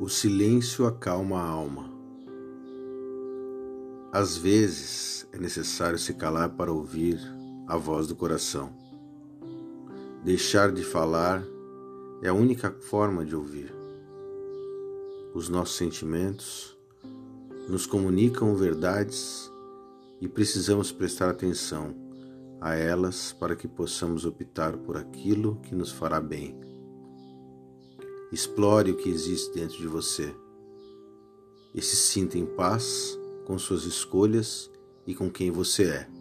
O silêncio acalma a alma. Às vezes é necessário se calar para ouvir a voz do coração. Deixar de falar é a única forma de ouvir. Os nossos sentimentos nos comunicam verdades e precisamos prestar atenção a elas para que possamos optar por aquilo que nos fará bem. Explore o que existe dentro de você e se sinta em paz com suas escolhas e com quem você é.